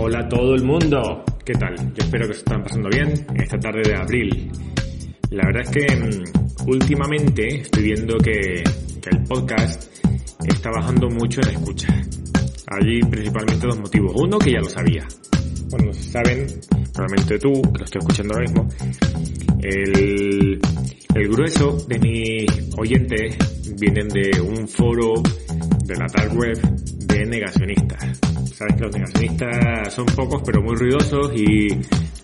Hola a todo el mundo. ¿Qué tal? Yo espero que se están pasando bien en esta tarde de abril. La verdad es que mm, últimamente estoy viendo que, el podcast está bajando mucho en escucha. Hay principalmente dos motivos. Uno que ya lo sabía. Bueno, saben, probablemente tú, que lo estoy escuchando ahora mismo, el, el grueso de mis oyentes vienen de un foro de la dark web de negacionistas. Sabes que los negacionistas son pocos pero muy ruidosos y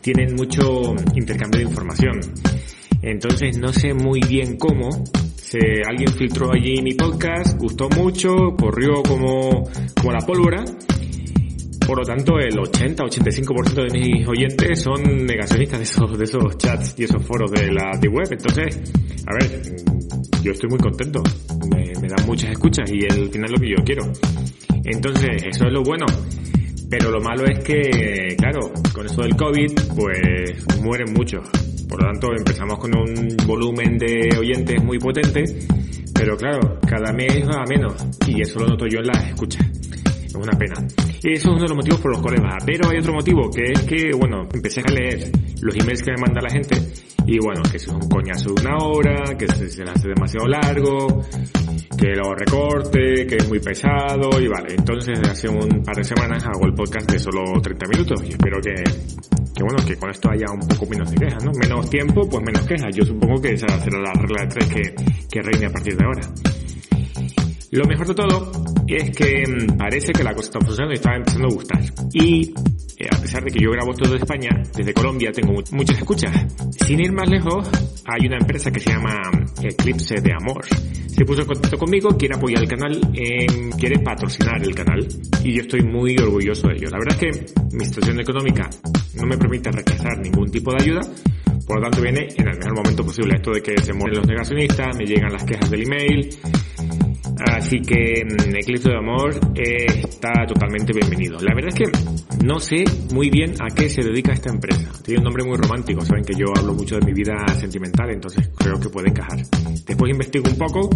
tienen mucho intercambio de información. Entonces no sé muy bien cómo. Se, alguien filtró allí mi podcast, gustó mucho, corrió como, como la pólvora. Por lo tanto, el 80-85% de mis oyentes son negacionistas de esos, de esos chats y esos foros de la de web. Entonces, a ver, yo estoy muy contento. Me, me dan muchas escuchas y al final lo que yo quiero. Entonces, eso es lo bueno. Pero lo malo es que, claro, con eso del COVID, pues mueren muchos. Por lo tanto, empezamos con un volumen de oyentes muy potente, pero claro, cada mes va a menos. Y eso lo noto yo en las escuchas. Es una pena. Y eso es uno de los motivos por los cuales baja. Pero hay otro motivo, que es que, bueno, empecé a leer los emails que me manda la gente y bueno, que es un coñazo de una hora, que se, le hace demasiado largo, que lo recorte, que es muy pesado y vale. Entonces hace un par de semanas hago el podcast de solo 30 minutos y espero que, que bueno, que con esto haya un poco menos de quejas, ¿no? Menos tiempo, pues menos quejas. Yo supongo que esa será la regla de tres que, que reine a partir de ahora. Lo mejor de todo es que mm, parece que la cosa está funcionando y está empezando a gustar. Y eh, a pesar de que yo grabo todo de España, desde Colombia tengo mu- muchas escuchas. Sin ir más lejos, hay una empresa que se llama Eclipse de Amor. Se puso en contacto conmigo, quiere apoyar el canal, eh, quiere patrocinar el canal y yo estoy muy orgulloso de ello. La verdad es que mi situación económica no me permite rechazar ningún tipo de ayuda, por lo tanto viene en el mejor momento posible. Esto de que se mueren los negacionistas, me llegan las quejas del email, Así que mm, Eclipse de Amor eh, está totalmente bienvenido. La verdad es que no sé muy bien a qué se dedica esta empresa. Tiene un nombre muy romántico, saben que yo hablo mucho de mi vida sentimental, entonces creo que puede encajar. Después investigo un poco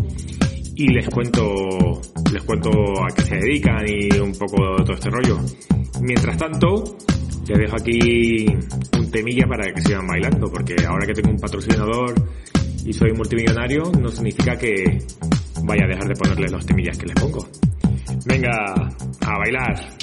y les cuento, les cuento a qué se dedican y un poco todo este rollo. Mientras tanto, les dejo aquí un temilla para que sigan bailando, porque ahora que tengo un patrocinador y soy multimillonario, no significa que vaya a dejar de ponerle los temillas que les pongo. Venga, a bailar.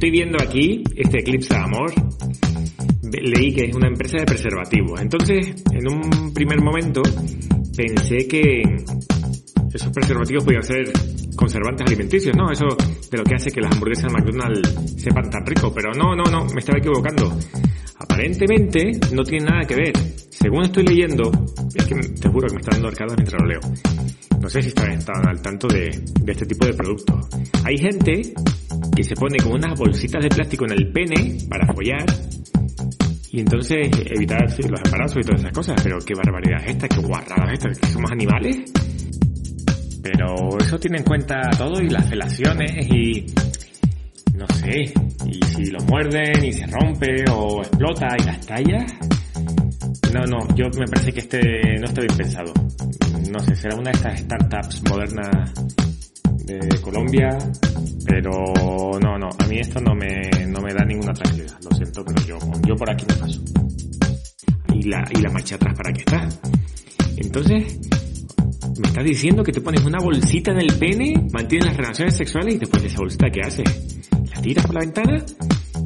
Estoy viendo aquí este Eclipse Amor. Leí que es una empresa de preservativos. Entonces, en un primer momento, pensé que esos preservativos podían ser conservantes alimenticios, ¿no? Eso de lo que hace que las hamburguesas de McDonald's sepan tan rico. Pero no, no, no, me estaba equivocando. Aparentemente no tiene nada que ver. Según estoy leyendo, es que te juro que me está dando arcadas mientras lo leo. No sé si están al tanto de, de este tipo de productos. Hay gente que se pone como unas bolsitas de plástico en el pene para follar y entonces evitar los embarazos y todas esas cosas. Pero qué barbaridad es esta, qué guarrada es esta, que somos animales. Pero eso tiene en cuenta todo y las felaciones y no sé, y si lo muerden y se rompe o explota y las tallas. No, no, yo me parece que este no está bien pensado. No sé, será una de estas startups modernas de Colombia, pero no, no, a mí esto no me, no me da ninguna tranquilidad. Lo siento, pero yo, yo por aquí me paso. ¿Y la, y la marcha atrás para qué está? Entonces, ¿me estás diciendo que te pones una bolsita en el pene, mantienes las relaciones sexuales y después de esa bolsita qué haces? ¿La tiras por la ventana?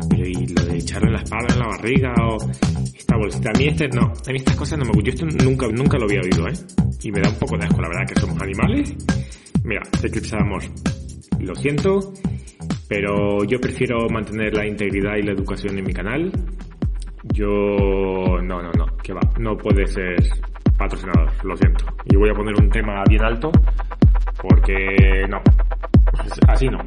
Pero y lo de echarlo en la espalda, en la barriga o esta bolsita. A mí este no, a mí estas cosas no me gustan. Yo esto nunca, nunca lo había oído, ¿eh? Y me da un poco de asco, la verdad, que somos animales. Mira, Eclipse de Amor. Lo siento, pero yo prefiero mantener la integridad y la educación en mi canal. Yo... No, no, no, que va. No puede ser patrocinador, lo siento. Y voy a poner un tema bien alto porque no. Así no.